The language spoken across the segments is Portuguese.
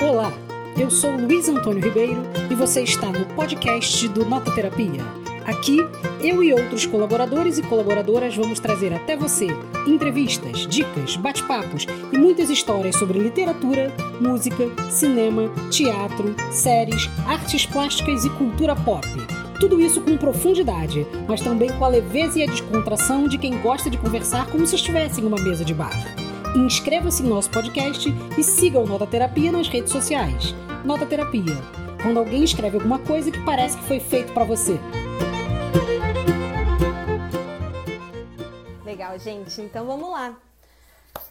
Olá, eu sou Luiz Antônio Ribeiro e você está no podcast do Nota Terapia. Aqui, eu e outros colaboradores e colaboradoras vamos trazer até você entrevistas, dicas, bate-papos e muitas histórias sobre literatura, música, cinema, teatro, séries, artes plásticas e cultura pop. Tudo isso com profundidade, mas também com a leveza e a descontração de quem gosta de conversar como se estivesse em uma mesa de bar. Inscreva-se em nosso podcast e siga o Nota Terapia nas redes sociais. Nota Terapia. Quando alguém escreve alguma coisa que parece que foi feito para você. Legal, gente. Então vamos lá.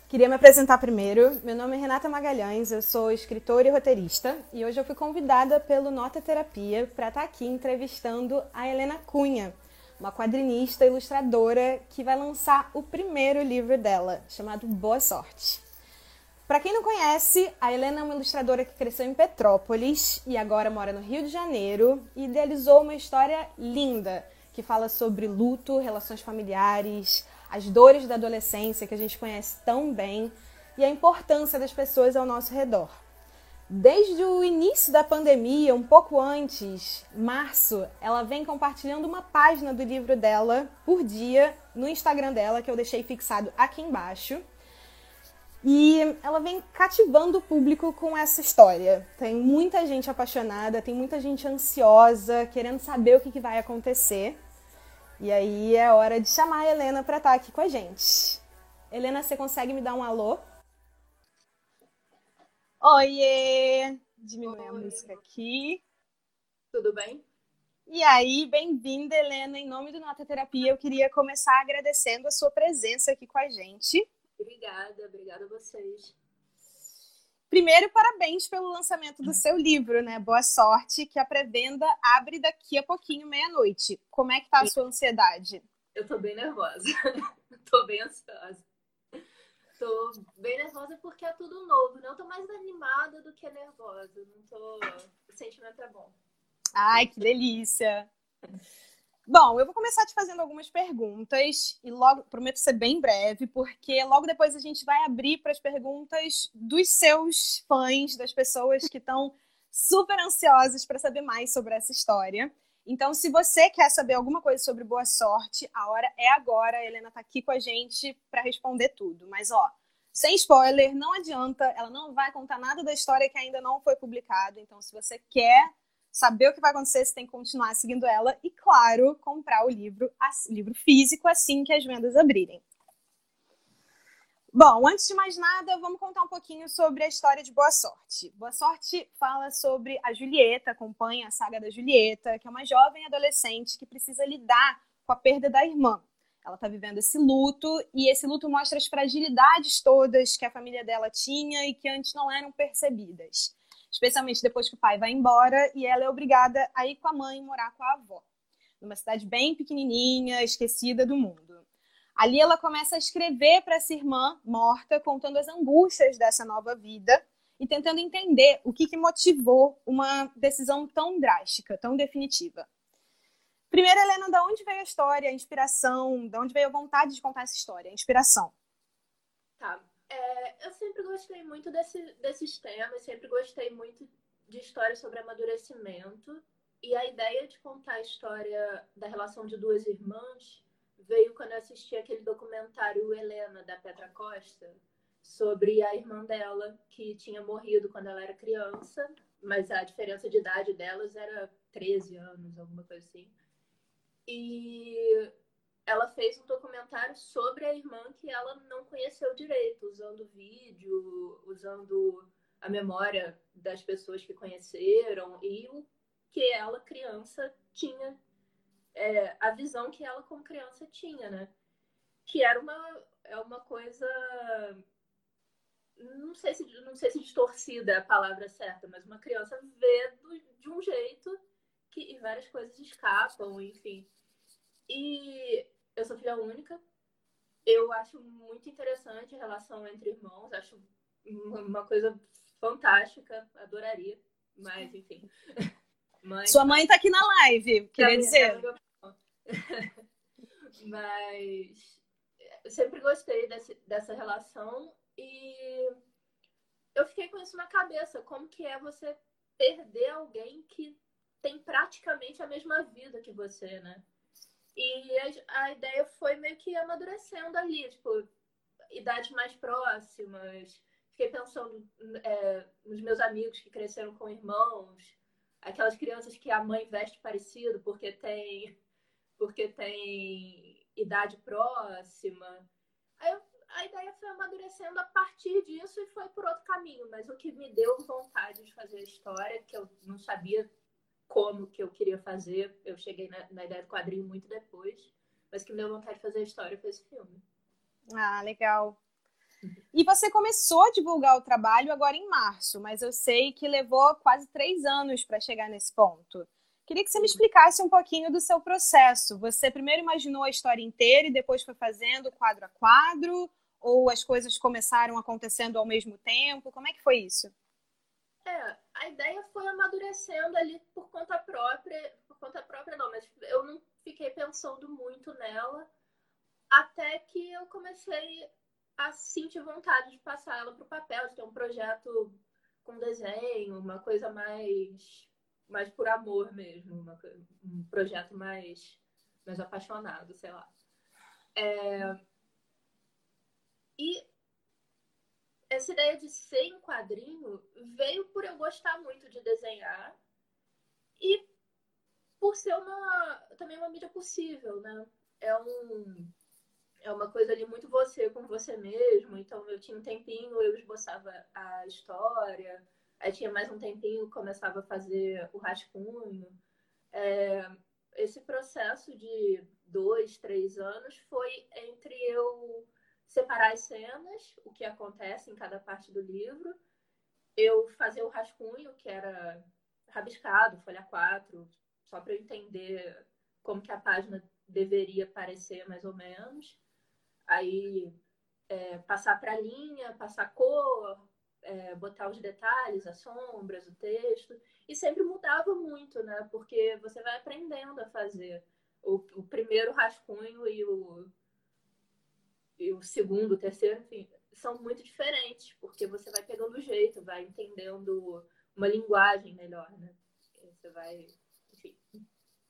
Queria me apresentar primeiro. Meu nome é Renata Magalhães, eu sou escritora e roteirista e hoje eu fui convidada pelo Nota Terapia para estar aqui entrevistando a Helena Cunha, uma quadrinista ilustradora que vai lançar o primeiro livro dela, chamado Boa Sorte. Para quem não conhece, a Helena é uma ilustradora que cresceu em Petrópolis e agora mora no Rio de Janeiro e idealizou uma história linda que fala sobre luto, relações familiares, as dores da adolescência que a gente conhece tão bem e a importância das pessoas ao nosso redor. Desde o início da pandemia, um pouco antes, março, ela vem compartilhando uma página do livro dela por dia no Instagram dela, que eu deixei fixado aqui embaixo. E ela vem cativando o público com essa história. Tem muita gente apaixonada, tem muita gente ansiosa, querendo saber o que, que vai acontecer. E aí é hora de chamar a Helena para estar aqui com a gente. Helena, você consegue me dar um alô? Oiê! Diminui a música aqui. Tudo bem? E aí, bem-vinda, Helena. Em nome do Nota Terapia, eu queria começar agradecendo a sua presença aqui com a gente. Obrigada, obrigada a vocês. Primeiro, parabéns pelo lançamento do seu livro, né? Boa sorte, que a pré-venda abre daqui a pouquinho, meia-noite. Como é que tá a sua ansiedade? Eu tô bem nervosa. tô bem ansiosa. Tô bem nervosa porque é tudo novo, né? Eu tô mais animada do que nervosa. Não tô. O sentimento é bom. Ai, que delícia! Bom, eu vou começar te fazendo algumas perguntas e logo prometo ser bem breve, porque logo depois a gente vai abrir para as perguntas dos seus fãs, das pessoas que estão super ansiosas para saber mais sobre essa história. Então, se você quer saber alguma coisa sobre Boa Sorte, a hora é agora. A Helena está aqui com a gente para responder tudo. Mas, ó, sem spoiler, não adianta, ela não vai contar nada da história que ainda não foi publicada. Então, se você quer saber o que vai acontecer, você tem que continuar seguindo ela e, claro, comprar o livro, livro físico assim que as vendas abrirem. Bom, antes de mais nada, vamos contar um pouquinho sobre a história de Boa Sorte. Boa Sorte fala sobre a Julieta, acompanha a saga da Julieta, que é uma jovem adolescente que precisa lidar com a perda da irmã. Ela está vivendo esse luto e esse luto mostra as fragilidades todas que a família dela tinha e que antes não eram percebidas. Especialmente depois que o pai vai embora e ela é obrigada a ir com a mãe morar com a avó, numa cidade bem pequenininha, esquecida do mundo. Ali ela começa a escrever para essa irmã morta, contando as angústias dessa nova vida e tentando entender o que, que motivou uma decisão tão drástica, tão definitiva. Primeiro, Helena, da onde veio a história, a inspiração, da onde veio a vontade de contar essa história, a inspiração? Tá. É, eu sempre gostei muito desse, desses temas, sempre gostei muito de histórias sobre amadurecimento. E a ideia de contar a história da relação de duas irmãs veio quando eu assisti aquele documentário Helena, da Petra Costa, sobre a irmã dela, que tinha morrido quando ela era criança, mas a diferença de idade delas era 13 anos, alguma coisa assim. E ela fez um documentário sobre a irmã que ela não conheceu direito, usando vídeo, usando a memória das pessoas que conheceram e o que ela, criança, tinha é, a visão que ela como criança tinha, né? Que era uma, é uma coisa não sei se não sei se distorcida é a palavra certa, mas uma criança vê do, de um jeito que várias coisas escapam, enfim. E eu sou filha única. Eu acho muito interessante a relação entre irmãos, acho uma coisa fantástica, adoraria, mas enfim. Mãe, Sua mãe tá aqui na live, queria dizer. Mas eu sempre gostei desse, dessa relação e eu fiquei com isso na cabeça. Como que é você perder alguém que tem praticamente a mesma vida que você, né? E a, a ideia foi meio que amadurecendo ali, tipo, idades mais próximas. Fiquei pensando é, nos meus amigos que cresceram com irmãos, aquelas crianças que a mãe veste parecido porque tem porque tem idade próxima. Aí eu, a ideia foi amadurecendo a partir disso e foi por outro caminho, mas o que me deu vontade de fazer a história, que eu não sabia como que eu queria fazer, eu cheguei na, na ideia do quadrinho muito depois, mas que me deu vontade de fazer a história foi esse filme. Ah, legal. E você começou a divulgar o trabalho agora em março, mas eu sei que levou quase três anos para chegar nesse ponto. Queria que você me explicasse um pouquinho do seu processo. Você primeiro imaginou a história inteira e depois foi fazendo quadro a quadro? Ou as coisas começaram acontecendo ao mesmo tempo? Como é que foi isso? É, a ideia foi amadurecendo ali por conta própria. Por conta própria, não, mas eu não fiquei pensando muito nela até que eu comecei a sentir vontade de passar ela para o papel, de ter um projeto com desenho, uma coisa mais, mais por amor mesmo, uma, um projeto mais, mais apaixonado, sei lá. É... E essa ideia de ser em quadrinho veio por eu gostar muito de desenhar e por ser uma também uma mídia possível, né? É um é uma coisa ali muito você com você mesmo. Então eu tinha um tempinho, eu esboçava a história, aí tinha mais um tempinho, começava a fazer o rascunho. É, esse processo de dois, três anos foi entre eu separar as cenas, o que acontece em cada parte do livro, eu fazer o rascunho, que era rabiscado, folha 4, só para eu entender como que a página deveria parecer mais ou menos aí é, passar para linha, passar cor, é, botar os detalhes, as sombras, o texto, e sempre mudava muito, né? Porque você vai aprendendo a fazer o, o primeiro rascunho e o, e o segundo, o terceiro, enfim, são muito diferentes, porque você vai pegando o jeito, vai entendendo uma linguagem melhor, né? Você vai, enfim,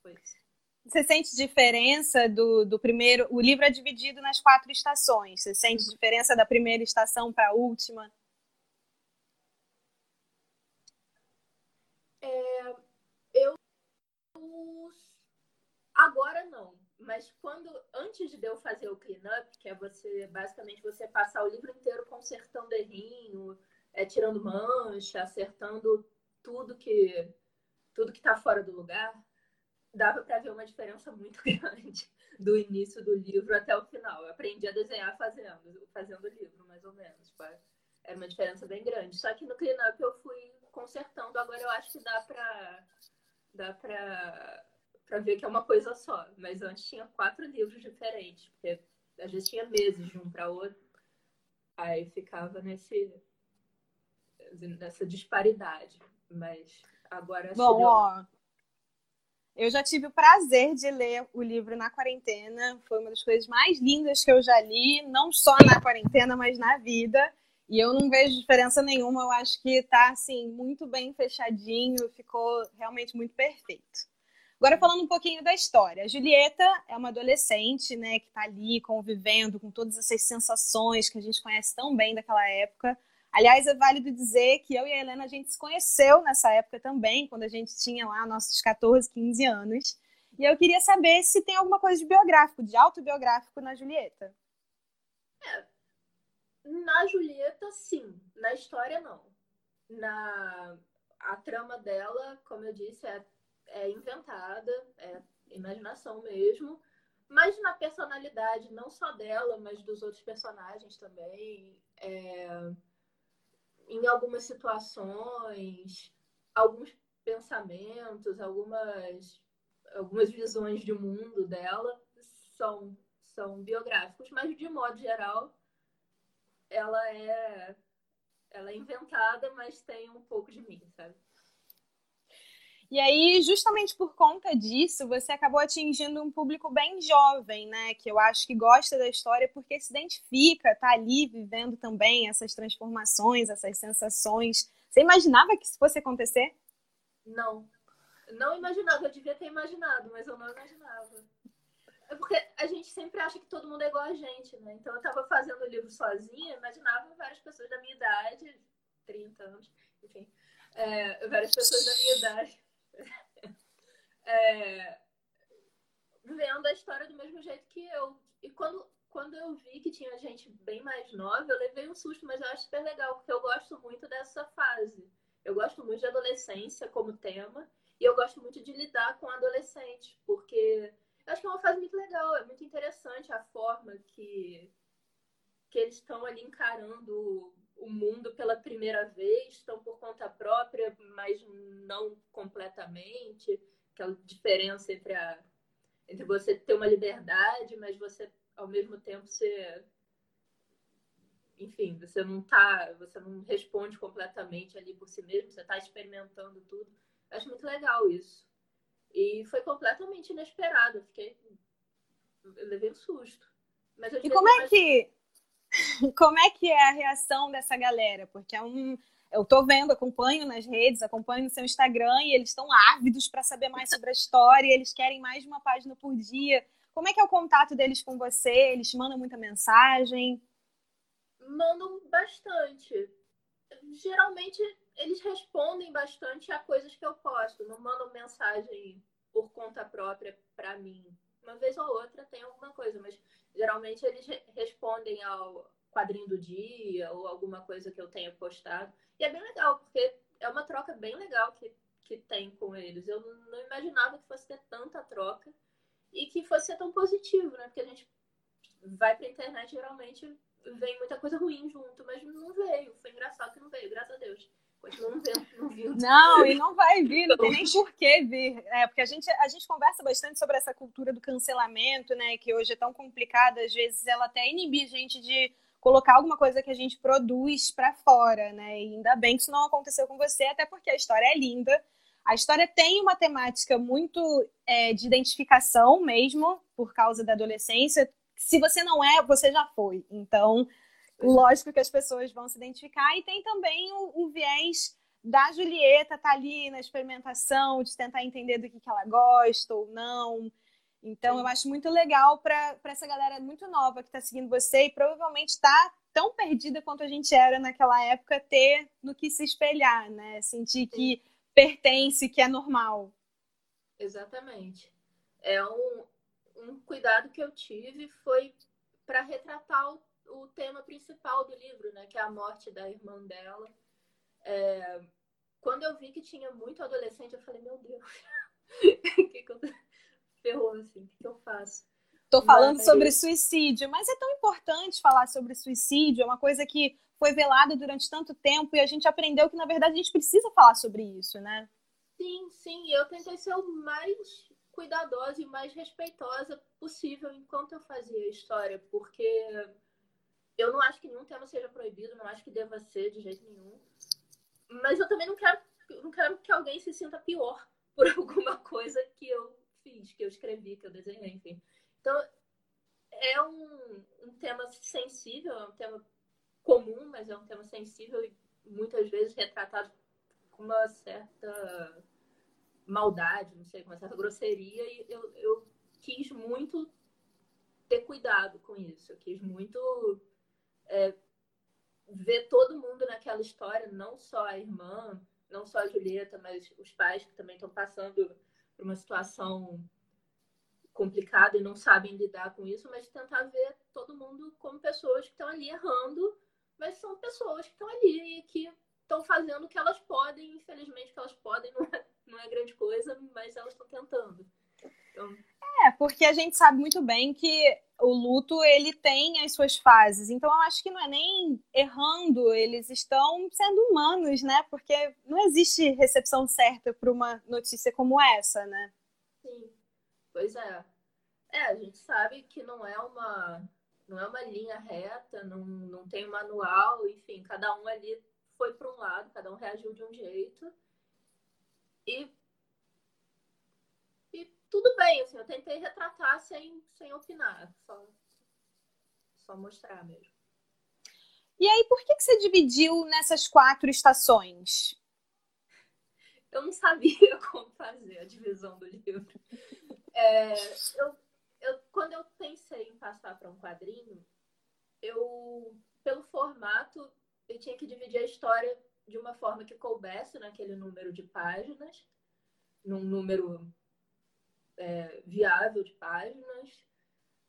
foi isso. Você sente diferença do, do primeiro. O livro é dividido nas quatro estações. Você sente diferença da primeira estação para a última? É, eu. Agora não. Mas quando. Antes de eu fazer o clean-up, que é você. Basicamente você passar o livro inteiro consertando errinho, é, tirando mancha, acertando tudo que. Tudo que tá fora do lugar dava para ver uma diferença muito grande do início do livro até o final. Eu aprendi a desenhar fazendo, fazendo o livro, mais ou menos. Tipo, era uma diferença bem grande. Só que no cleanup eu fui consertando. Agora eu acho que dá para dá para para ver que é uma coisa só. Mas antes tinha quatro livros diferentes, porque às vezes tinha meses de um para outro. Aí ficava nesse nessa disparidade. Mas agora Bom, ó, eu já tive o prazer de ler o livro na quarentena. Foi uma das coisas mais lindas que eu já li, não só na quarentena, mas na vida. E eu não vejo diferença nenhuma. Eu acho que está assim muito bem fechadinho, ficou realmente muito perfeito. Agora falando um pouquinho da história. A Julieta é uma adolescente, né, que está ali convivendo com todas essas sensações que a gente conhece tão bem daquela época. Aliás, é válido dizer que eu e a Helena a gente se conheceu nessa época também, quando a gente tinha lá nossos 14, 15 anos. E eu queria saber se tem alguma coisa de biográfico, de autobiográfico na Julieta. É, na Julieta, sim. Na história, não. Na a trama dela, como eu disse, é, é inventada, é imaginação mesmo. Mas na personalidade, não só dela, mas dos outros personagens também. É em algumas situações, alguns pensamentos, algumas, algumas visões de mundo dela são, são biográficos, mas de modo geral ela é ela é inventada, mas tem um pouco de mim, sabe? E aí, justamente por conta disso, você acabou atingindo um público bem jovem, né? Que eu acho que gosta da história porque se identifica, tá ali vivendo também essas transformações, essas sensações. Você imaginava que isso fosse acontecer? Não. Não imaginava. Eu devia ter imaginado, mas eu não imaginava. É porque a gente sempre acha que todo mundo é igual a gente, né? Então eu tava fazendo o livro sozinha, imaginava várias pessoas da minha idade, 30 anos, enfim. É, várias pessoas da minha idade é, vendo a história do mesmo jeito que eu. E quando, quando eu vi que tinha gente bem mais nova, eu levei um susto, mas eu acho super legal, porque eu gosto muito dessa fase. Eu gosto muito de adolescência como tema, e eu gosto muito de lidar com adolescentes, porque eu acho que é uma fase muito legal, é muito interessante a forma que, que eles estão ali encarando o mundo pela primeira vez, estão por conta própria, mas não completamente. Aquela diferença entre, a, entre você ter uma liberdade, mas você, ao mesmo tempo, ser. Enfim, você não tá. Você não responde completamente ali por si mesmo, você está experimentando tudo. Eu acho muito legal isso. E foi completamente inesperado. Eu fiquei. Eu levei um susto. Mas e como é que como é que é a reação dessa galera? Porque é um. Eu tô vendo, acompanho nas redes, acompanho no seu Instagram e eles estão ávidos para saber mais sobre a história, eles querem mais de uma página por dia. Como é que é o contato deles com você? Eles mandam muita mensagem? Mandam bastante. Geralmente eles respondem bastante a coisas que eu posto, não mandam mensagem por conta própria para mim. Uma vez ou outra tem alguma coisa, mas geralmente eles respondem ao quadrinho do dia ou alguma coisa que eu tenha postado. E é bem legal, porque é uma troca bem legal que, que tem com eles. Eu não imaginava que fosse ter tanta troca e que fosse ser tão positivo, né? Porque a gente vai pra internet geralmente vem muita coisa ruim junto, mas não veio. Foi engraçado que não veio, graças a Deus. Continua não vendo, não viu. Não, e não vai vir, não tem nem por que vir. É, porque a gente, a gente conversa bastante sobre essa cultura do cancelamento, né? Que hoje é tão complicada, às vezes ela até inibe a gente de colocar alguma coisa que a gente produz para fora, né? E ainda bem que isso não aconteceu com você, até porque a história é linda. A história tem uma temática muito é, de identificação mesmo, por causa da adolescência. Se você não é, você já foi. Então, lógico que as pessoas vão se identificar. E tem também o, o viés da Julieta tá ali na experimentação, de tentar entender do que, que ela gosta ou não. Então, Sim. eu acho muito legal para essa galera muito nova que está seguindo você e provavelmente está tão perdida quanto a gente era naquela época, ter no que se espelhar, né? Sentir Sim. que pertence, que é normal. Exatamente. É um, um cuidado que eu tive foi para retratar o o tema principal do livro, né? Que é a morte da irmã dela. É, quando eu vi que tinha muito adolescente, eu falei, meu Deus, que, que eu ferrou assim? O que, que eu faço? Tô falando mas, sobre suicídio, mas é tão importante falar sobre suicídio, é uma coisa que foi velada durante tanto tempo e a gente aprendeu que, na verdade, a gente precisa falar sobre isso, né? Sim, sim. Eu tentei ser o mais cuidadosa e mais respeitosa possível enquanto eu fazia a história, porque eu não acho que nenhum tema seja proibido, não acho que deva ser de jeito nenhum. Mas eu também não quero, não quero que alguém se sinta pior por alguma coisa que eu fiz, que eu escrevi, que eu desenhei, enfim. Então, é um, um tema sensível, é um tema comum, mas é um tema sensível e muitas vezes retratado com uma certa maldade, não sei, com uma certa grosseria. E eu, eu quis muito ter cuidado com isso. Eu quis muito é, ver todo mundo naquela história, não só a irmã, não só a Julieta, mas os pais que também estão passando por uma situação complicada e não sabem lidar com isso, mas tentar ver todo mundo como pessoas que estão ali errando, mas são pessoas que estão ali e que estão fazendo o que elas podem, infelizmente o que elas podem não é, não é grande coisa, mas elas estão tentando. Então... É, porque a gente sabe muito bem que o luto ele tem as suas fases. Então eu acho que não é nem errando, eles estão sendo humanos, né? Porque não existe recepção certa para uma notícia como essa, né? Sim. Pois é. É, a gente sabe que não é uma não é uma linha reta, não, não tem manual, enfim, cada um ali foi para um lado, cada um reagiu de um jeito. E tudo bem, assim, eu tentei retratar sem, sem opinar, só, só mostrar mesmo. E aí, por que, que você dividiu nessas quatro estações? Eu não sabia como fazer a divisão do livro. É, eu, eu, quando eu pensei em passar para um quadrinho, eu, pelo formato, eu tinha que dividir a história de uma forma que coubesse naquele número de páginas, num número é, viável de páginas,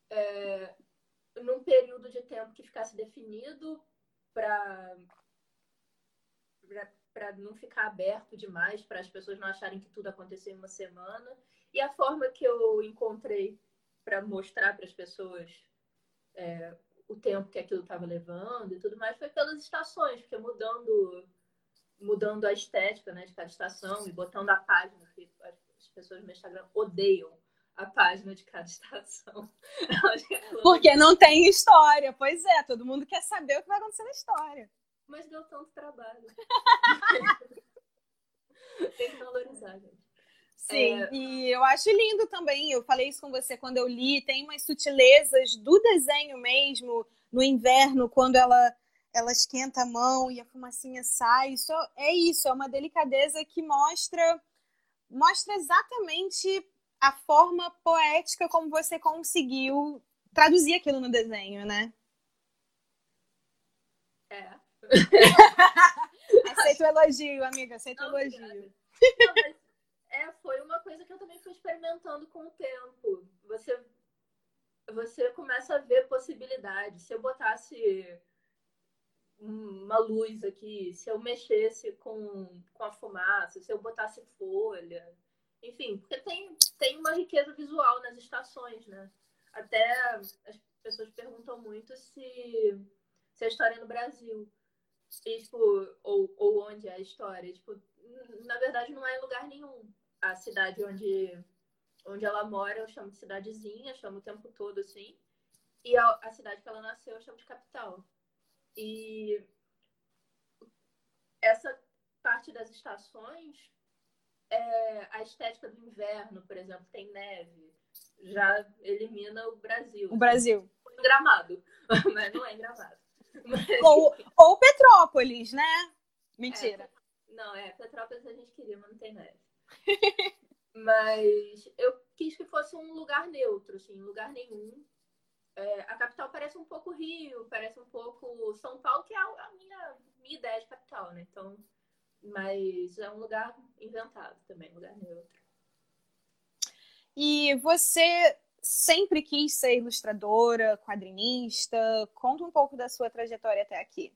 é, num período de tempo que ficasse definido para para não ficar aberto demais, para as pessoas não acharem que tudo aconteceu em uma semana. E a forma que eu encontrei para mostrar para as pessoas é, o tempo que aquilo estava levando e tudo mais foi pelas estações, porque mudando mudando a estética né, de cada estação e botando a página, que as pessoas no meu Instagram odeiam a página de cada estação. Porque não tem história, pois é, todo mundo quer saber o que vai acontecer na história. Mas deu tanto trabalho. tem que valorizar, gente. Sim, é... e eu acho lindo também. Eu falei isso com você quando eu li. Tem umas sutilezas do desenho mesmo, no inverno, quando ela ela esquenta a mão e a fumacinha sai. Isso é isso, é uma delicadeza que mostra mostra exatamente a forma poética como você conseguiu traduzir aquilo no desenho, né? É. aceito o elogio, amiga, aceito o elogio. Não, mas, é, foi uma coisa que eu também fui experimentando com o tempo. Você, você começa a ver possibilidades. Se eu botasse uma luz aqui, se eu mexesse com, com a fumaça, se eu botasse folha, enfim, porque tem, tem uma riqueza visual nas estações, né? Até as pessoas perguntam muito se, se a história é no Brasil. E, tipo, ou, ou onde é a história. Tipo, na verdade, não é em lugar nenhum. A cidade onde, onde ela mora, eu chamo de cidadezinha, chamo o tempo todo assim. E a, a cidade que ela nasceu, eu chamo de capital. E essa parte das estações, é, a estética do inverno, por exemplo, tem neve, já elimina o Brasil. O Brasil. O gramado, mas não é gramado. Mas... Ou, ou Petrópolis, né? Mentira. É, não, é, Petrópolis a gente queria, mas não tem neve. mas eu quis que fosse um lugar neutro, assim, lugar nenhum. É, a capital parece um pouco Rio, parece um pouco São Paulo, que é a minha, minha ideia de capital, né? Então, mas é um lugar inventado também, um lugar neutro. E você sempre quis ser ilustradora, quadrinista? Conta um pouco da sua trajetória até aqui.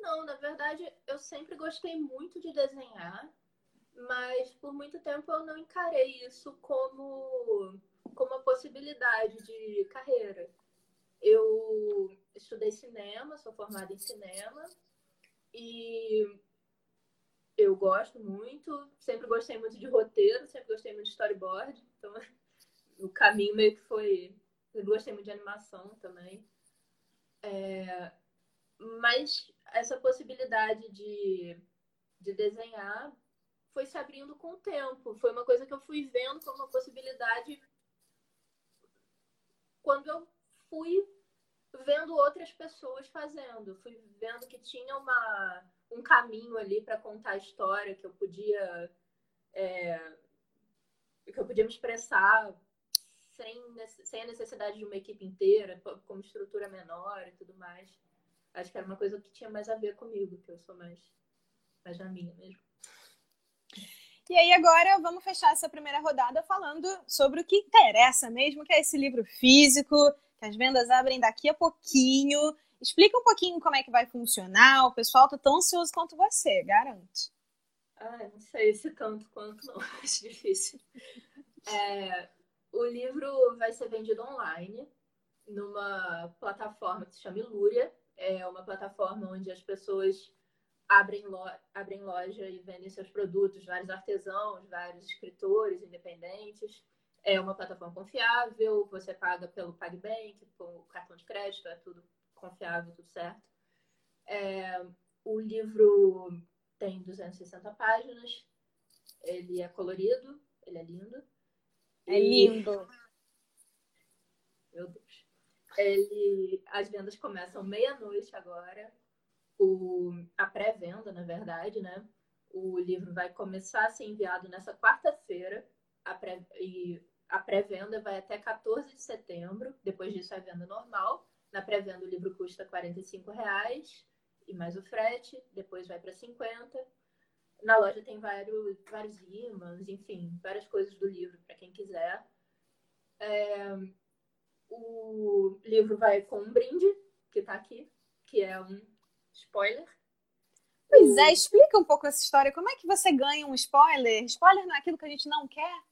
Não, na verdade, eu sempre gostei muito de desenhar, mas por muito tempo eu não encarei isso como como uma possibilidade de carreira. Eu estudei cinema, sou formada em cinema e eu gosto muito, sempre gostei muito de roteiro, sempre gostei muito de storyboard, então o caminho meio que foi. Eu gostei muito de animação também. É, mas essa possibilidade de, de desenhar foi se abrindo com o tempo. Foi uma coisa que eu fui vendo como uma possibilidade quando eu fui vendo outras pessoas fazendo, fui vendo que tinha uma, um caminho ali para contar a história, que eu podia é, que eu podia me expressar sem, sem a necessidade de uma equipe inteira, com uma estrutura menor e tudo mais. Acho que era uma coisa que tinha mais a ver comigo, que eu sou mais, mais na minha mesmo. E aí agora vamos fechar essa primeira rodada falando sobre o que interessa mesmo, que é esse livro físico, que as vendas abrem daqui a pouquinho. Explica um pouquinho como é que vai funcionar. O pessoal tá tão ansioso quanto você, garanto. Ah, não sei se tanto quanto não, acho difícil. É, o livro vai ser vendido online numa plataforma que se chama Ilúria. É uma plataforma onde as pessoas abrem, lo abrem loja e vendem seus produtos, vários artesãos, vários escritores independentes. É uma plataforma confiável, você paga pelo PagBank, com cartão de crédito, é tudo confiável, tudo certo. É, o livro tem 260 páginas, ele é colorido, ele é lindo. É lindo. Meu Deus. Ele... As vendas começam meia-noite agora. O... A pré-venda, na verdade, né? O livro vai começar a ser enviado nessa quarta-feira. A pré... E a pré-venda vai até 14 de setembro. Depois disso é venda normal. Na pré-venda o livro custa R$ reais e mais o frete. Depois vai para 50. Na loja tem vários, vários ímãs, enfim, várias coisas do livro para quem quiser. É, o livro vai com um brinde, que está aqui, que é um spoiler. Pois é, explica um pouco essa história. Como é que você ganha um spoiler? Spoiler não é aquilo que a gente não quer?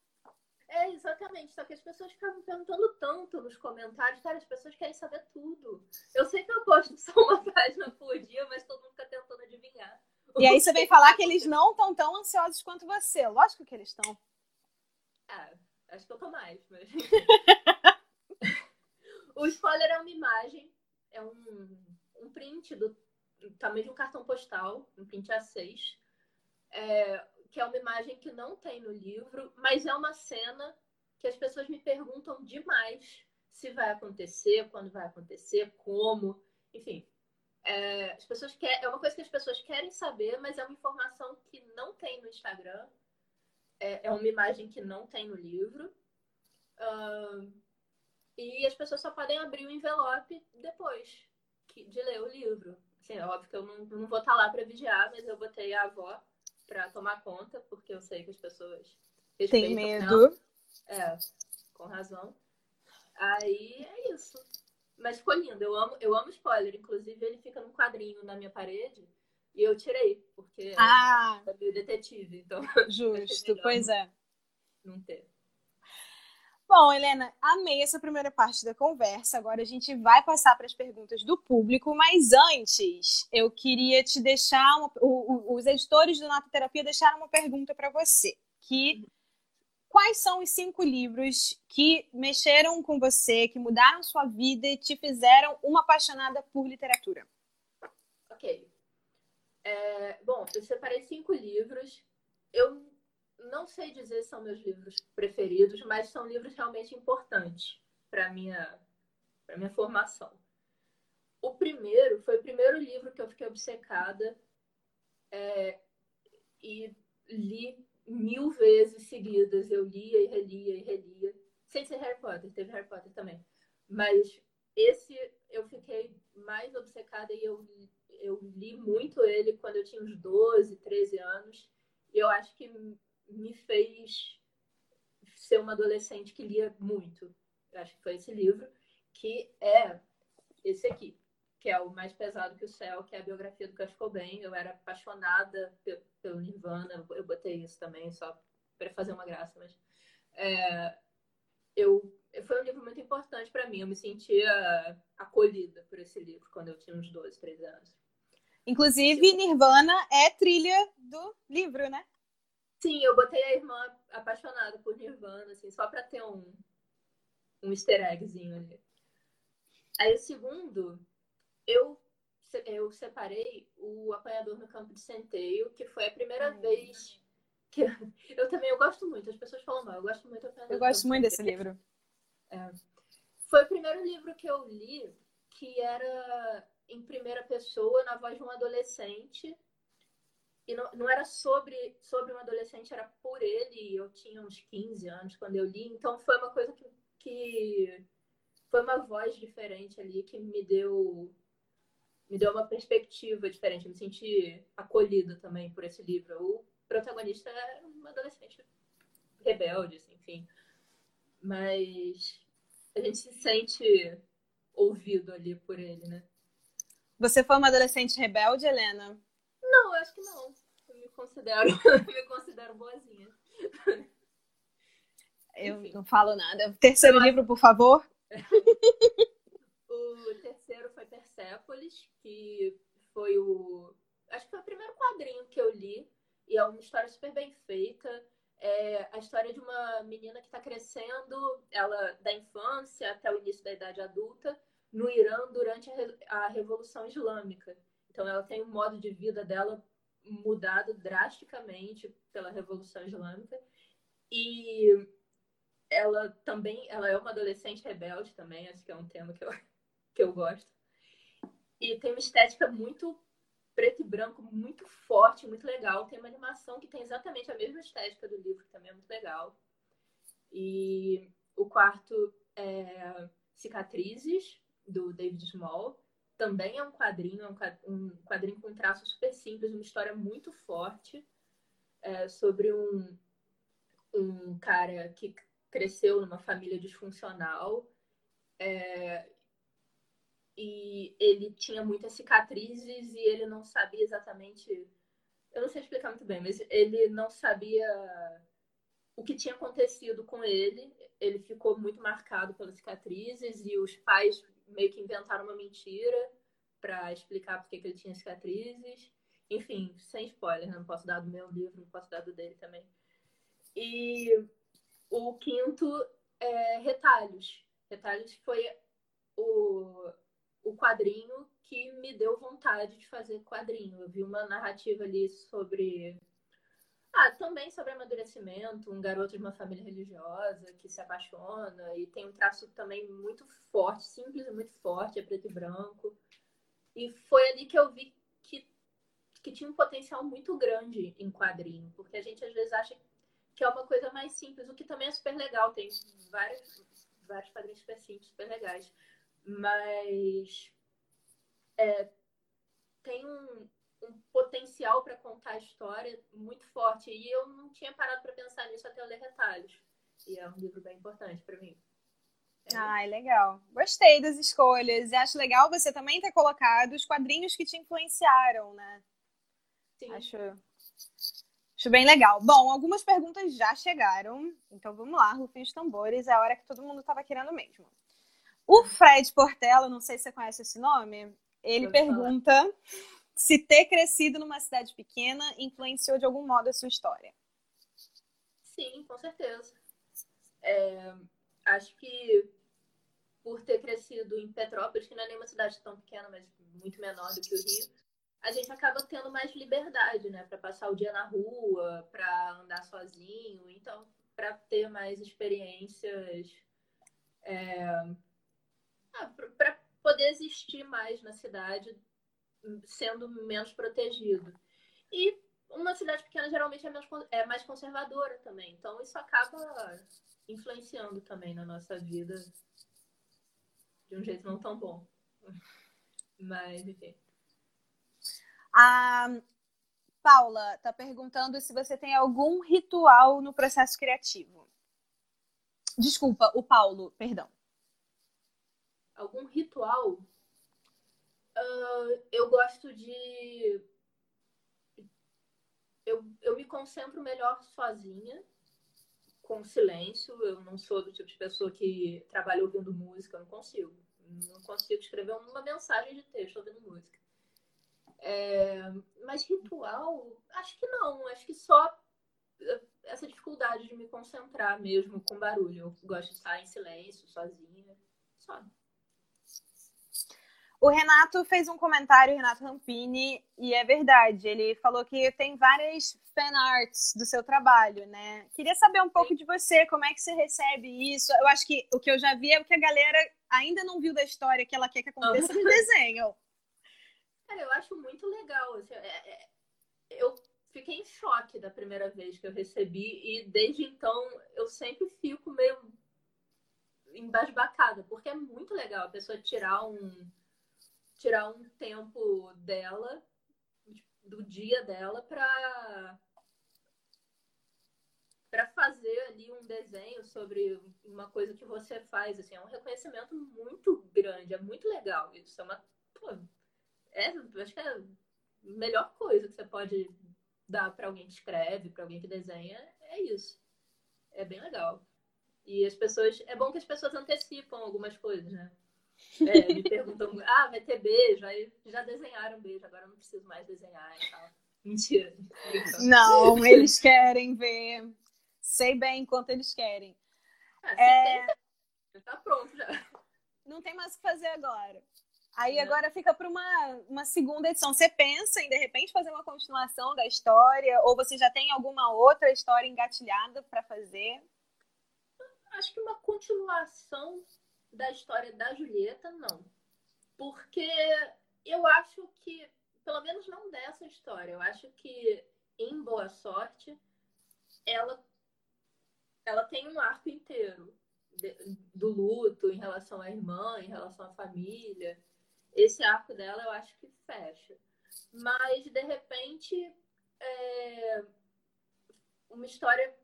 É, exatamente. Só que as pessoas ficam perguntando tanto nos comentários. Cara, as pessoas querem saber tudo. Eu sei que eu posto só uma página por dia, mas todo mundo fica tentando adivinhar. E aí você vem falar que eles não estão tão ansiosos quanto você. Lógico que eles estão. É, acho que eu tô mais, mas. o spoiler é uma imagem, é um, um print do tamanho de um cartão postal, um print A6, é, que é uma imagem que não tem no livro, mas é uma cena que as pessoas me perguntam demais se vai acontecer, quando vai acontecer, como, enfim. É, as pessoas quer, é uma coisa que as pessoas querem saber, mas é uma informação que não tem no Instagram. É, é uma imagem que não tem no livro. Uh, e as pessoas só podem abrir o envelope depois de ler o livro. Assim, é óbvio que eu não, não vou estar lá para vigiar, mas eu botei a avó para tomar conta, porque eu sei que as pessoas têm medo. É, com razão. Aí é isso. Mas ficou lindo. Eu amo, eu amo spoiler. Inclusive, ele fica num quadrinho na minha parede. E eu tirei, porque ah, meio detetive. Então, justo, pois é. Não ter. Bom, Helena, amei essa primeira parte da conversa. Agora a gente vai passar para as perguntas do público, mas antes eu queria te deixar uma, o, o, os editores do Nota Terapia deixaram uma pergunta para você, que quais são os cinco livros que mexeram com você, que mudaram sua vida e te fizeram uma apaixonada por literatura? Ok. É, bom, eu separei cinco livros. Eu não sei dizer se são meus livros preferidos, mas são livros realmente importantes para minha para minha formação. O primeiro foi o primeiro livro que eu fiquei obcecada é, e li mil vezes seguidas. Eu lia e relia e relia. Sem ser Harry Potter, teve Harry Potter também. Mas esse eu fiquei mais obcecada e eu, eu li muito ele quando eu tinha uns 12, 13 anos. E eu acho que me fez ser uma adolescente que lia muito. Eu acho que foi esse livro, que é esse aqui, que é o mais pesado que o céu, que é a biografia do Kurt Cobain. Eu era apaixonada pelo Nirvana, eu botei isso também só para fazer uma graça, mas é, eu foi um livro muito importante para mim. Eu me sentia acolhida por esse livro quando eu tinha uns 12, 13 anos. Inclusive, Nirvana é trilha do livro, né? Sim, eu botei a irmã apaixonada por Nirvana, assim, só pra ter um, um easter eggzinho ali. Aí o segundo, eu, eu separei o Apanhador no Campo de Centeio, que foi a primeira vez que eu também eu gosto muito, as pessoas falam mal, eu gosto muito do Apanhador Eu gosto muito desse livro. É. Foi o primeiro livro que eu li que era em primeira pessoa, na voz de um adolescente, e não, não era sobre, sobre um adolescente, era por ele. Eu tinha uns 15 anos quando eu li, então foi uma coisa que, que foi uma voz diferente ali que me deu me deu uma perspectiva diferente. Eu me senti acolhida também por esse livro. O protagonista é um adolescente rebelde, assim, enfim. Mas a gente se sente ouvido ali por ele, né? Você foi uma adolescente rebelde, Helena? Não, eu acho que não. Considero, me considero boazinha. Eu Enfim. não falo nada. Terceiro eu livro, por favor. o terceiro foi Persépolis, que foi o. Acho que foi o primeiro quadrinho que eu li. E é uma história super bem feita. É a história de uma menina que está crescendo, ela da infância até o início da idade adulta, no Irã durante a, a Revolução Islâmica. Então, ela tem um modo de vida dela mudado drasticamente pela Revolução Islâmica. E ela também, ela é uma adolescente rebelde também, acho que é um tema que eu, que eu gosto. E tem uma estética muito preto e branco, muito forte, muito legal. Tem uma animação que tem exatamente a mesma estética do livro, que também é muito legal. E o quarto é Cicatrizes, do David Small. Também é um quadrinho, é um quadrinho com um traço super simples, uma história muito forte é, sobre um, um cara que cresceu numa família disfuncional é, e ele tinha muitas cicatrizes e ele não sabia exatamente. Eu não sei explicar muito bem, mas ele não sabia o que tinha acontecido com ele. Ele ficou muito marcado pelas cicatrizes e os pais meio que inventaram uma mentira para explicar por que ele tinha cicatrizes. Enfim, sem spoiler, né? não posso dar do meu livro, não posso dar do dele também. E o quinto é Retalhos. Retalhos foi o, o quadrinho que me deu vontade de fazer quadrinho. Eu vi uma narrativa ali sobre. Ah, também sobre amadurecimento, um garoto de uma família religiosa que se apaixona e tem um traço também muito forte, simples e muito forte, é preto e branco. E foi ali que eu vi que, que tinha um potencial muito grande em quadrinho, porque a gente às vezes acha que é uma coisa mais simples, o que também é super legal. Tem vários, vários quadrinhos super simples, super legais. Mas é, tem um, um potencial para contar a história muito forte. E eu não tinha parado para pensar nisso até eu ler Retalhos. E é um livro bem importante para mim. É. Ai, legal. Gostei das escolhas. E acho legal você também ter colocado os quadrinhos que te influenciaram, né? Sim. Acho Acho bem legal. Bom, algumas perguntas já chegaram, então vamos lá, rufem os tambores, é a hora que todo mundo estava querendo mesmo. O Fred Portela, não sei se você conhece esse nome, ele Pode pergunta falar. Se ter crescido numa cidade pequena influenciou de algum modo a sua história. Sim, com certeza. É, acho que por ter crescido em Petrópolis, que não é nenhuma cidade tão pequena, mas muito menor do que o Rio, a gente acaba tendo mais liberdade, né? Para passar o dia na rua, para andar sozinho, então, para ter mais experiências, é... ah, para poder existir mais na cidade, sendo menos protegido. E uma cidade pequena geralmente é, menos, é mais conservadora também, então isso acaba influenciando também na nossa vida de um jeito não tão bom. Mas, enfim. A Paula está perguntando se você tem algum ritual no processo criativo. Desculpa, o Paulo, perdão. Algum ritual? Uh, eu gosto de. Eu, eu me concentro melhor sozinha, com silêncio. Eu não sou do tipo de pessoa que trabalha ouvindo música, eu não consigo. Não consigo escrever uma mensagem de texto ouvindo música. É, mas ritual, acho que não. Acho que só essa dificuldade de me concentrar mesmo com barulho. Eu gosto de estar em silêncio, sozinha. Só. O Renato fez um comentário, Renato Rampini, e é verdade. Ele falou que tem várias fan arts do seu trabalho, né? Queria saber um pouco de você, como é que você recebe isso? Eu acho que o que eu já vi é o que a galera ainda não viu da história que ela quer que aconteça no desenho. Cara, eu acho muito legal. Assim, é, é, eu fiquei em choque da primeira vez que eu recebi e desde então eu sempre fico meio embasbacada, porque é muito legal a pessoa tirar um tirar um tempo dela do dia dela para para fazer ali um desenho sobre uma coisa que você faz, assim, é um reconhecimento muito grande, é muito legal isso, é uma pô, é, acho que é a melhor coisa que você pode dar para alguém que escreve, para alguém que desenha, é isso. É bem legal. E as pessoas. É bom que as pessoas antecipam algumas coisas, né? É, me perguntam, ah, vai ter beijo, aí já desenharam beijo, agora eu não preciso mais desenhar e tal. Mentira. Não, eles querem ver. Sei bem quanto eles querem. Ah, é... tem, tá pronto já. Não tem mais o que fazer agora. Aí né? agora fica para uma, uma segunda edição. Você pensa em, de repente, fazer uma continuação da história? Ou você já tem alguma outra história engatilhada para fazer? acho que uma continuação da história da Julieta, não. Porque eu acho que, pelo menos não dessa história, eu acho que em Boa Sorte, ela, ela tem um arco inteiro de, do luto em relação à irmã, em relação à família. Esse arco dela eu acho que fecha. Mas, de repente, é uma história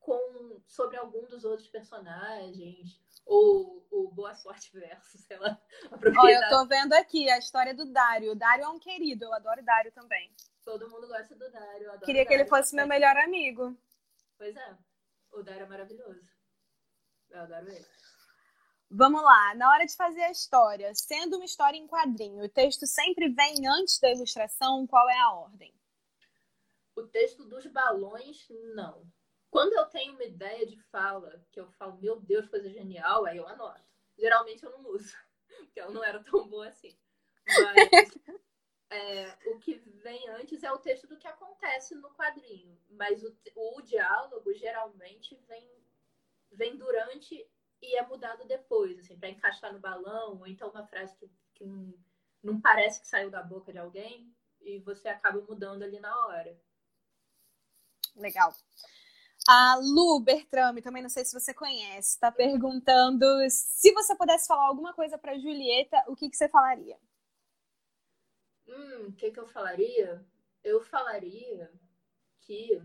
com sobre algum dos outros personagens, ou o Boa Sorte verso, sei lá. Olha, eu tô vendo aqui a história do Dário. O Dário é um querido, eu adoro Dário também. Todo mundo gosta do Dário. Queria que ele fosse meu melhor amigo. Pois é, o Dário é maravilhoso. Eu adoro ele. Vamos lá, na hora de fazer a história, sendo uma história em quadrinho, o texto sempre vem antes da ilustração, qual é a ordem? O texto dos balões, não. Quando eu tenho uma ideia de fala, que eu falo, meu Deus, coisa genial, aí eu anoto. Geralmente eu não uso, porque ela não era tão boa assim. Mas é, o que vem antes é o texto do que acontece no quadrinho. Mas o, o diálogo geralmente vem, vem durante e é mudado depois, assim, para encaixar no balão, ou então uma frase que, que não, não parece que saiu da boca de alguém e você acaba mudando ali na hora. Legal. A Lu Bertrame, também não sei se você conhece, está perguntando se você pudesse falar alguma coisa para Julieta, o que, que você falaria? Hum, o que, que eu falaria? Eu falaria que.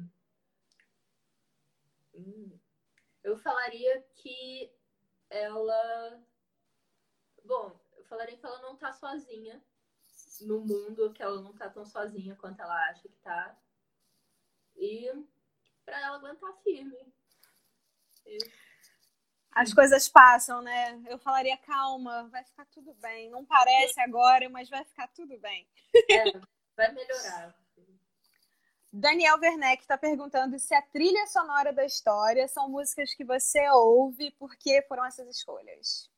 Hum, eu falaria que ela. Bom, eu falaria que ela não tá sozinha no mundo, que ela não tá tão sozinha quanto ela acha que tá. E para ela aguentar firme. As coisas passam, né? Eu falaria, calma, vai ficar tudo bem. Não parece agora, mas vai ficar tudo bem. É, vai melhorar. Daniel Werneck está perguntando se a trilha sonora da história são músicas que você ouve, por que foram essas escolhas?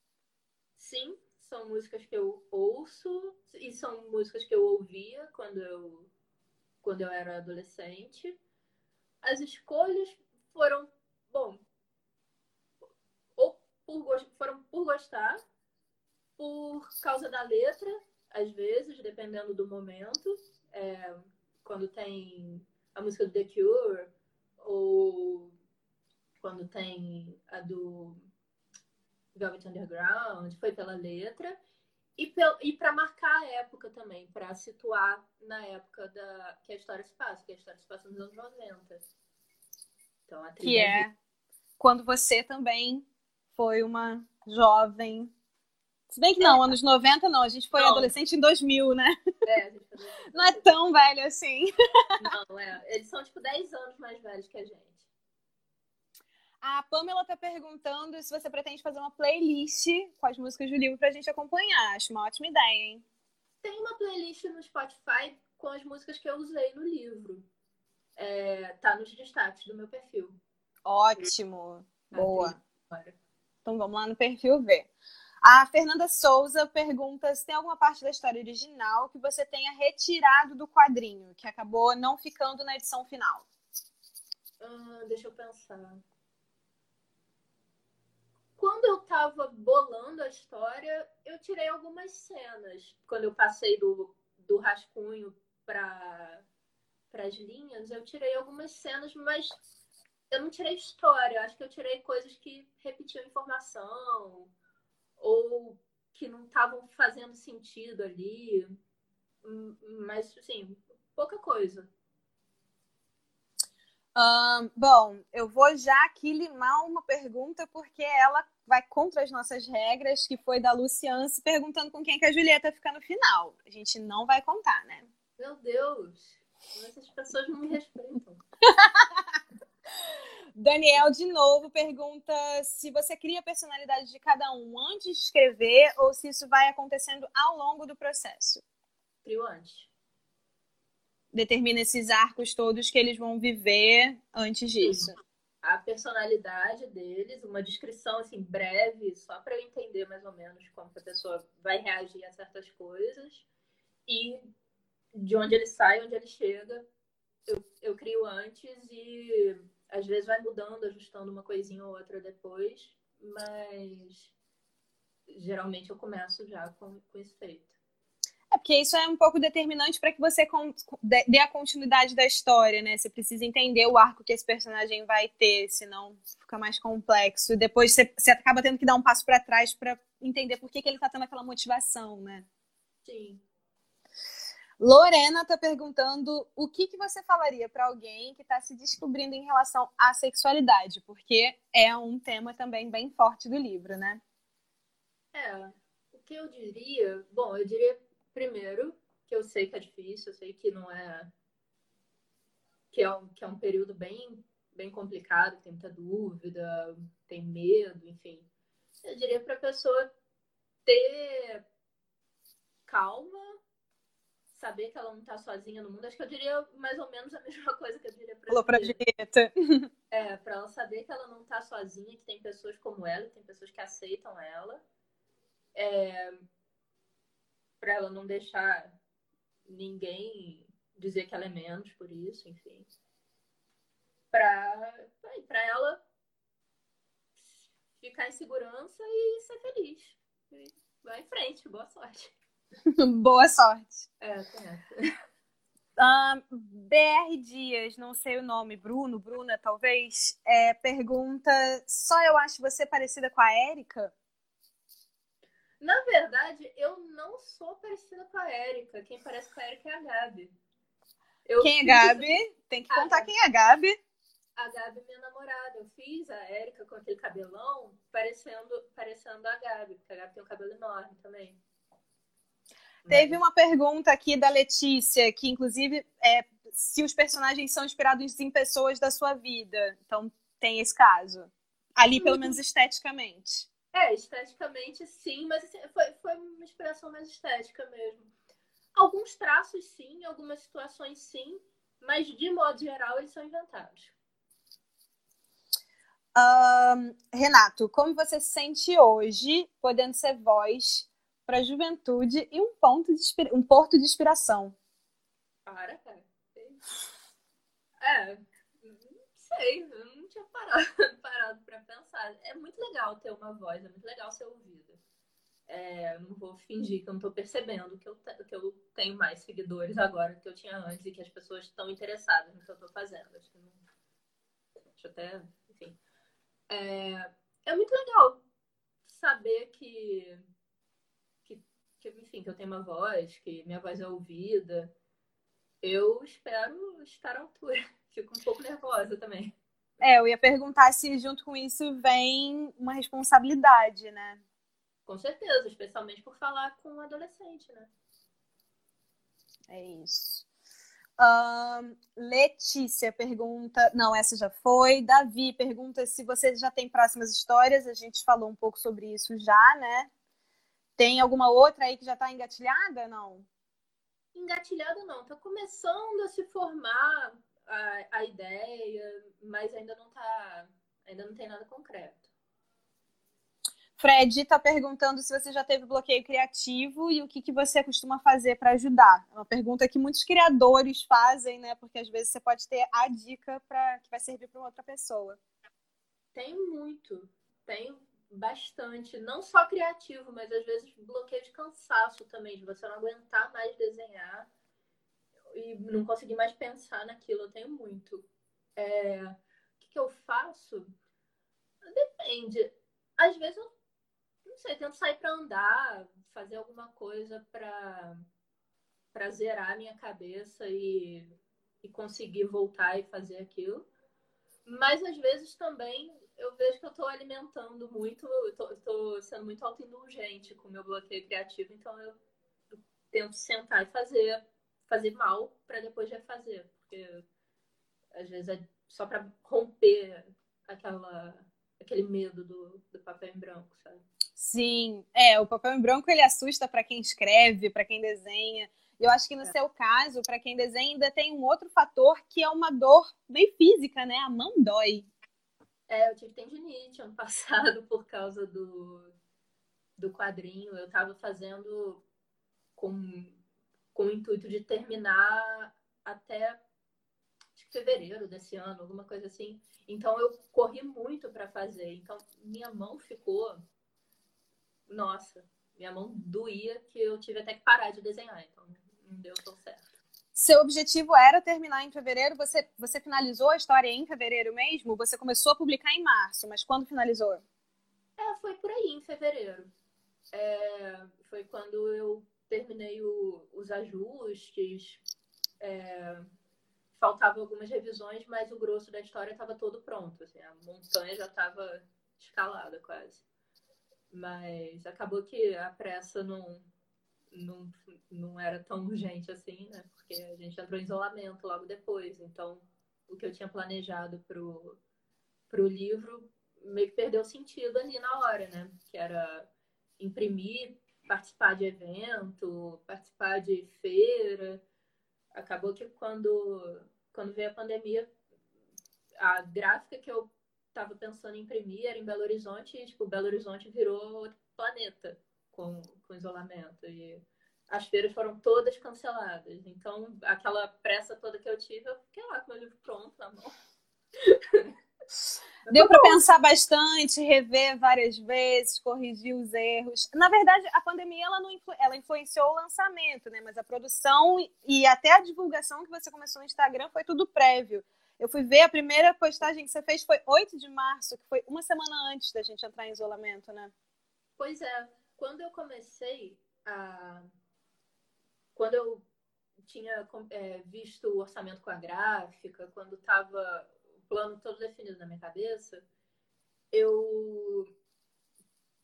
Sim, são músicas que eu ouço e são músicas que eu ouvia quando eu, quando eu era adolescente. As escolhas foram, bom, ou por, foram por gostar, por causa da letra, às vezes, dependendo do momento. É, quando tem a música do The Cure, ou quando tem a do Velvet Underground, foi pela letra. E, para marcar a época também, para situar na época da, que a história se passa, que a história se passa nos anos 90. Então, a que é quando você também foi uma jovem se bem que não, é. anos 90 não, a gente foi não. adolescente em 2000, né? É, a gente foi Não é tão velho assim. Não, é. Eles são tipo 10 anos mais velhos que a gente. A Pamela tá perguntando se você pretende fazer uma playlist com as músicas do livro pra gente acompanhar. Acho uma ótima ideia, hein? Tem uma playlist no Spotify com as músicas que eu usei no livro. É, tá nos destaques do meu perfil. Ótimo. Boa. Então vamos lá no perfil ver. A Fernanda Souza pergunta se tem alguma parte da história original que você tenha retirado do quadrinho, que acabou não ficando na edição final. Ah, deixa eu pensar. Quando eu estava bolando a história, eu tirei algumas cenas. Quando eu passei do, do rascunho para as linhas, eu tirei algumas cenas, mas eu não tirei história. Acho que eu tirei coisas que repetiam informação ou que não estavam fazendo sentido ali. Hum, mas, assim, pouca coisa. Um, bom, eu vou já aqui limar uma pergunta, porque ela vai contra as nossas regras, que foi da Luciance perguntando com quem que a Julieta fica no final. A gente não vai contar, né? Meu Deus, essas pessoas não me respeitam. Daniel, de novo, pergunta se você cria a personalidade de cada um antes de escrever ou se isso vai acontecendo ao longo do processo. Crio antes. Determina esses arcos todos que eles vão viver antes disso. A personalidade deles, uma descrição assim breve, só para eu entender mais ou menos como a pessoa vai reagir a certas coisas e de onde ele sai, onde ele chega, eu, eu crio antes e às vezes vai mudando, ajustando uma coisinha ou outra depois. mas geralmente eu começo já com, com isso feito. É porque isso é um pouco determinante para que você dê a continuidade da história, né? Você precisa entender o arco que esse personagem vai ter, senão fica mais complexo. E depois você, você acaba tendo que dar um passo para trás para entender por que, que ele está tendo aquela motivação, né? Sim. Lorena está perguntando o que, que você falaria para alguém que está se descobrindo em relação à sexualidade, porque é um tema também bem forte do livro, né? É, o que eu diria, bom, eu diria primeiro que eu sei que é difícil, eu sei que não é que é um, que é um período bem bem complicado, tem muita dúvida, tem medo, enfim. Eu diria para a pessoa ter calma saber que ela não tá sozinha no mundo. Acho que eu diria mais ou menos a mesma coisa que eu diria pra Falou pra Julieta. É, pra ela saber que ela não tá sozinha, que tem pessoas como ela, que tem pessoas que aceitam ela. É, pra ela não deixar ninguém dizer que ela é menos por isso, enfim. Pra, pra ela ficar em segurança e ser feliz. vai em frente, boa sorte. Boa sorte. É, Um, BR Dias, não sei o nome, Bruno, Bruna, talvez, é, pergunta: só eu acho você parecida com a Érica? Na verdade, eu não sou parecida com a Érica. Quem parece com a Érica é a Gabi. Eu quem é Gabi? Tem que contar quem é a Gabi. A Gabi, minha namorada. Eu fiz a Érica com aquele cabelão parecendo, parecendo a Gabi, porque a Gabi tem um cabelo enorme também. Teve uma pergunta aqui da Letícia, que inclusive é se os personagens são inspirados em pessoas da sua vida. Então tem esse caso. Ali, pelo menos esteticamente. É, esteticamente sim, mas assim, foi, foi uma inspiração mais estética mesmo. Alguns traços sim, algumas situações sim, mas de modo geral eles são inventados. Um, Renato, como você se sente hoje, podendo ser voz para a juventude e um ponto de um porto de inspiração. Para, cara. É, não sei, não tinha parado, parado para pensar. É muito legal ter uma voz, é muito legal ser ouvida. É, não vou fingir que eu não estou percebendo que eu, que eu tenho mais seguidores agora do que eu tinha antes e que as pessoas estão interessadas no que eu estou fazendo. Acho que não. Acho até. Enfim. É, é muito legal saber que que, enfim, que eu tenho uma voz, que minha voz é ouvida. Eu espero estar à altura. Fico um pouco nervosa também. É, eu ia perguntar se junto com isso vem uma responsabilidade, né? Com certeza, especialmente por falar com um adolescente, né? É isso. Um, Letícia pergunta. Não, essa já foi. Davi pergunta se você já tem próximas histórias. A gente falou um pouco sobre isso já, né? Tem alguma outra aí que já está engatilhada, não? Engatilhada não, está começando a se formar a, a ideia, mas ainda não tá, ainda não tem nada concreto. Fred está perguntando se você já teve bloqueio criativo e o que, que você costuma fazer para ajudar. É uma pergunta que muitos criadores fazem, né? Porque às vezes você pode ter a dica para que vai servir para outra pessoa. Tem muito. Tem bastante, não só criativo, mas às vezes bloqueio de cansaço também, de você não aguentar mais desenhar e não conseguir mais pensar naquilo. Eu tenho muito. É, o que, que eu faço? Depende. Às vezes eu não sei, tento sair para andar, fazer alguma coisa para para zerar a minha cabeça e, e conseguir voltar e fazer aquilo. Mas às vezes também eu vejo que eu estou alimentando muito, estou sendo muito autoindulgente com o meu bloqueio criativo, então eu, eu tento sentar e fazer, fazer mal para depois refazer, porque às vezes é só para romper aquela, aquele medo do, do papel em branco, sabe? Sim, é, o papel em branco ele assusta para quem escreve, para quem desenha. Eu acho que no é. seu caso, para quem desenha, ainda tem um outro fator que é uma dor bem física, né? A mão dói. É, eu tive tendinite ano passado por causa do, do quadrinho. Eu estava fazendo com, com o intuito de terminar até fevereiro desse ano, alguma coisa assim. Então eu corri muito para fazer. Então minha mão ficou nossa, minha mão doía que eu tive até que parar de desenhar, então não deu tão certo. Seu objetivo era terminar em fevereiro? Você, você finalizou a história em fevereiro mesmo? Você começou a publicar em março, mas quando finalizou? É, foi por aí, em fevereiro. É, foi quando eu terminei o, os ajustes, é, faltavam algumas revisões, mas o grosso da história estava todo pronto. Assim, a montanha já estava escalada quase. Mas acabou que a pressa não, não, não era tão urgente assim, né? Porque a gente entrou em isolamento logo depois. Então, o que eu tinha planejado pro, pro livro meio que perdeu sentido ali na hora, né? Que era imprimir, participar de evento, participar de feira. Acabou que quando, quando veio a pandemia, a gráfica que eu estava pensando em imprimir era em Belo Horizonte e, tipo, Belo Horizonte virou outro planeta com, com isolamento. E as feiras foram todas canceladas. Então, aquela pressa toda que eu tive, eu fiquei lá com meu livro pronto na mão. Deu para pensar bastante, rever várias vezes, corrigir os erros. Na verdade, a pandemia ela não influ... ela influenciou o lançamento, né? Mas a produção e até a divulgação que você começou no Instagram foi tudo prévio. Eu fui ver a primeira postagem que você fez foi 8 de março, que foi uma semana antes da gente entrar em isolamento, né? Pois é. Quando eu comecei a. Quando eu tinha é, visto o orçamento com a gráfica, quando estava plano todo definido na minha cabeça, eu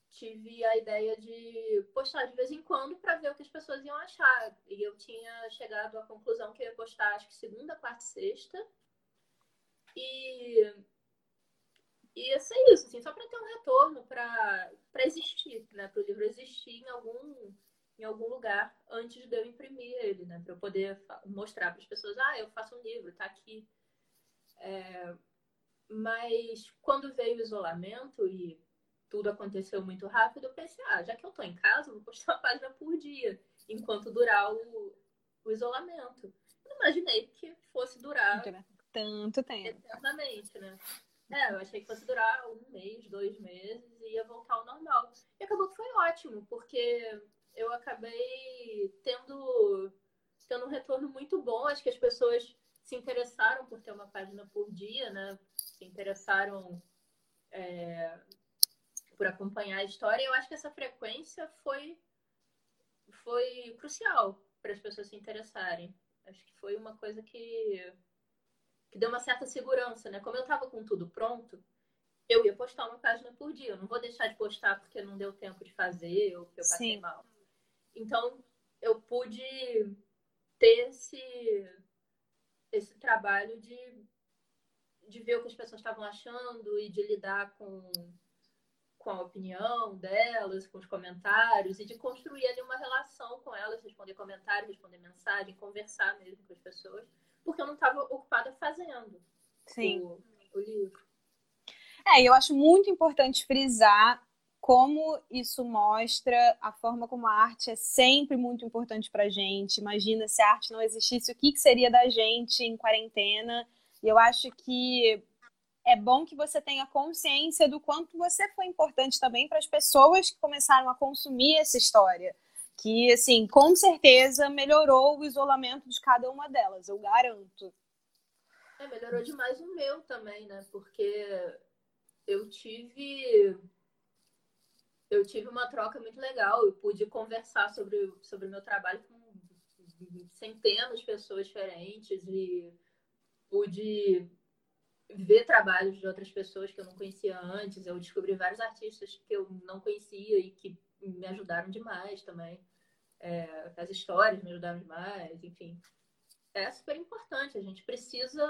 tive a ideia de postar de vez em quando para ver o que as pessoas iam achar. E eu tinha chegado à conclusão que eu ia postar, acho que segunda, quarta e sexta. E ia ser isso, assim, só para ter um retorno, para existir, né? Para o livro existir em algum, em algum lugar antes de eu imprimir ele, né? Para eu poder mostrar para as pessoas, ah, eu faço um livro, está aqui. É... Mas quando veio o isolamento e tudo aconteceu muito rápido, eu pensei, ah, já que eu estou em casa, vou postar uma página por dia, enquanto durar o, o isolamento. Eu não imaginei que fosse durar tanto tempo. Eternamente, né? É, eu achei que fosse durar um mês, dois meses e ia voltar ao normal. E acabou que foi ótimo, porque eu acabei tendo, tendo um retorno muito bom. Acho que as pessoas se interessaram por ter uma página por dia, né? Se interessaram é, por acompanhar a história. Eu acho que essa frequência foi, foi crucial para as pessoas se interessarem. Acho que foi uma coisa que que deu uma certa segurança, né? Como eu estava com tudo pronto, eu ia postar uma página por dia. Eu não vou deixar de postar porque não deu tempo de fazer ou porque eu passei Sim. mal. Então, eu pude ter esse, esse trabalho de, de ver o que as pessoas estavam achando e de lidar com, com a opinião delas, com os comentários e de construir ali uma relação com elas, responder comentários, responder mensagem, conversar mesmo com as pessoas porque eu não estava ocupada fazendo Sim. O, o livro. É, eu acho muito importante frisar como isso mostra a forma como a arte é sempre muito importante para gente. Imagina se a arte não existisse, o que, que seria da gente em quarentena? E eu acho que é bom que você tenha consciência do quanto você foi importante também para as pessoas que começaram a consumir essa história que, assim, com certeza melhorou o isolamento de cada uma delas, eu garanto. É, melhorou demais o meu também, né? Porque eu tive eu tive uma troca muito legal, eu pude conversar sobre sobre o meu trabalho com centenas de pessoas diferentes e pude ver trabalhos de outras pessoas que eu não conhecia antes. Eu descobri vários artistas que eu não conhecia e que me ajudaram demais também. É, as histórias me ajudaram demais, enfim. É super importante. A gente precisa.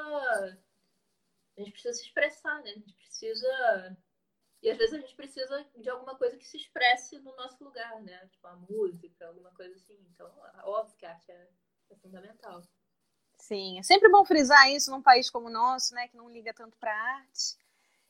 A gente precisa se expressar, né? A gente precisa. E às vezes a gente precisa de alguma coisa que se expresse no nosso lugar, né? Tipo a música, alguma coisa assim. Então, óbvio que a arte é, é fundamental. Sim, é sempre bom frisar isso num país como o nosso, né? Que não liga tanto para arte.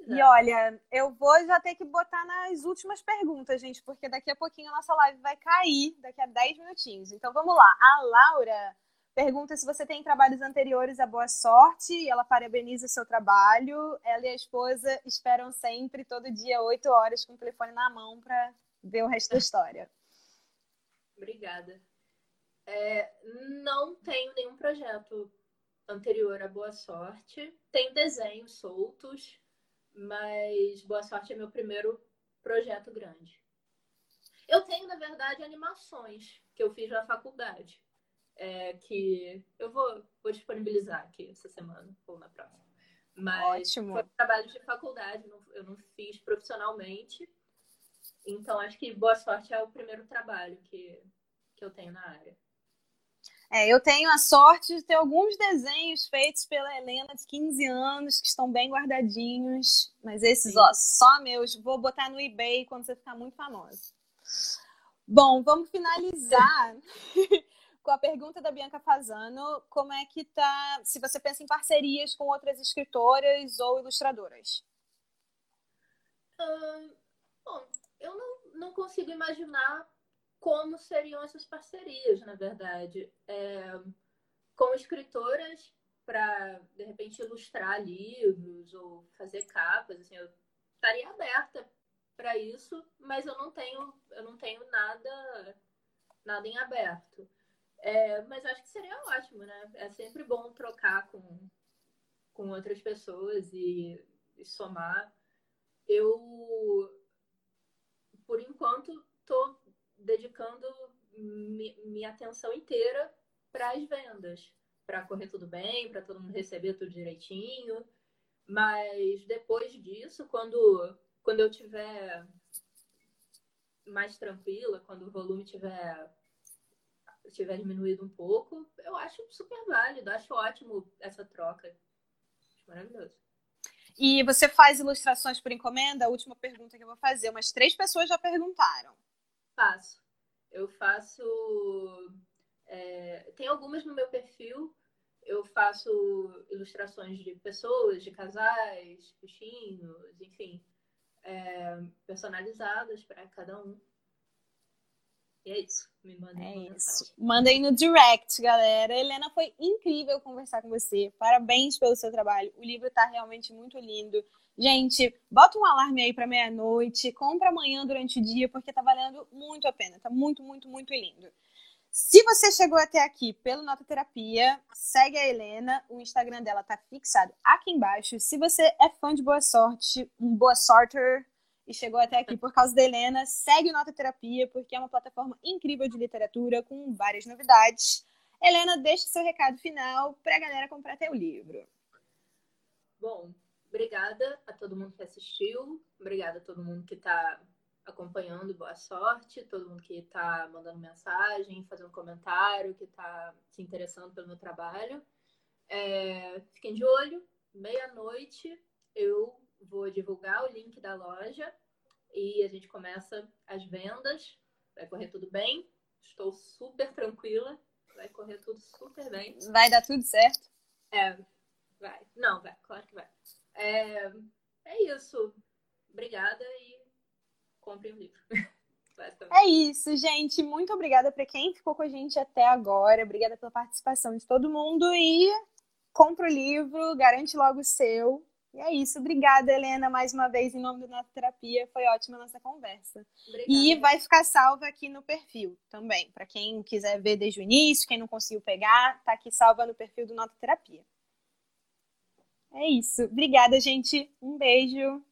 E olha, eu vou já ter que botar nas últimas perguntas, gente, porque daqui a pouquinho a nossa live vai cair, daqui a 10 minutinhos. Então vamos lá. A Laura pergunta se você tem trabalhos anteriores a Boa Sorte ela parabeniza o seu trabalho. Ela e a esposa esperam sempre, todo dia, oito horas, com o telefone na mão para ver o resto da história. Obrigada. É, não tenho nenhum projeto anterior a Boa Sorte. Tem desenhos soltos, mas Boa Sorte é meu primeiro projeto grande. Eu tenho, na verdade, animações que eu fiz na faculdade é, que eu vou, vou disponibilizar aqui essa semana ou na próxima. Mas Ótimo. foi um trabalho de faculdade, eu não fiz profissionalmente. Então, acho que Boa Sorte é o primeiro trabalho que, que eu tenho na área. É, eu tenho a sorte de ter alguns desenhos feitos pela Helena de 15 anos, que estão bem guardadinhos. Mas esses, Sim. ó, só meus. Vou botar no eBay quando você ficar muito famosa. Bom, vamos finalizar com a pergunta da Bianca Fazano, como é que tá, se você pensa em parcerias com outras escritoras ou ilustradoras? Uh, bom, eu não, não consigo imaginar como seriam essas parcerias, na verdade. É, com escritoras para, de repente, ilustrar livros ou fazer capas, assim, eu estaria aberta para isso, mas eu não tenho, eu não tenho nada, nada em aberto. É, mas acho que seria ótimo, né? É sempre bom trocar com, com outras pessoas e, e somar. Eu, por enquanto, estou dedicando mi, minha atenção inteira para as vendas, para correr tudo bem, para todo mundo receber tudo direitinho. Mas depois disso, quando, quando eu tiver mais tranquila, quando o volume tiver tiver diminuído um pouco, eu acho super válido, acho ótimo essa troca. Acho maravilhoso. E você faz ilustrações por encomenda? A última pergunta que eu vou fazer. Umas três pessoas já perguntaram. Faço. Eu faço. É... Tem algumas no meu perfil. Eu faço ilustrações de pessoas, de casais, bichinhos, enfim, é... personalizadas para cada um. E é isso. Me mandem. É isso. Mandem no direct, galera. Helena, foi incrível conversar com você. Parabéns pelo seu trabalho. O livro tá realmente muito lindo. Gente, bota um alarme aí para meia-noite, compra amanhã durante o dia, porque tá valendo muito a pena. Tá muito, muito, muito lindo. Se você chegou até aqui pelo Nota Terapia, segue a Helena. O Instagram dela tá fixado aqui embaixo. Se você é fã de Boa Sorte, um Boa Sorter, e chegou até aqui por causa da Helena, segue o Nota Terapia, porque é uma plataforma incrível de literatura com várias novidades. Helena, deixe seu recado final para a galera comprar teu livro. Bom, obrigada a todo mundo que assistiu, obrigada a todo mundo que está acompanhando, boa sorte, todo mundo que está mandando mensagem, fazendo comentário, que está se interessando pelo meu trabalho. É, fiquem de olho, meia-noite eu vou divulgar o link da loja e a gente começa as vendas. Vai correr tudo bem. Estou super tranquila. Vai correr tudo super bem. Vai dar tudo certo? É, vai. Não, vai, claro que vai. É, é isso. Obrigada e comprem o livro. É isso, gente. Muito obrigada para quem ficou com a gente até agora. Obrigada pela participação de todo mundo e compra o livro, garante logo o seu. E é isso. Obrigada, Helena, mais uma vez, em nome do Nota Terapia. Foi ótima a nossa conversa. Obrigada. E vai ficar salva aqui no perfil também. Para quem quiser ver desde o início, quem não conseguiu pegar, tá aqui salva no perfil do Nota Terapia. É isso. Obrigada, gente. Um beijo.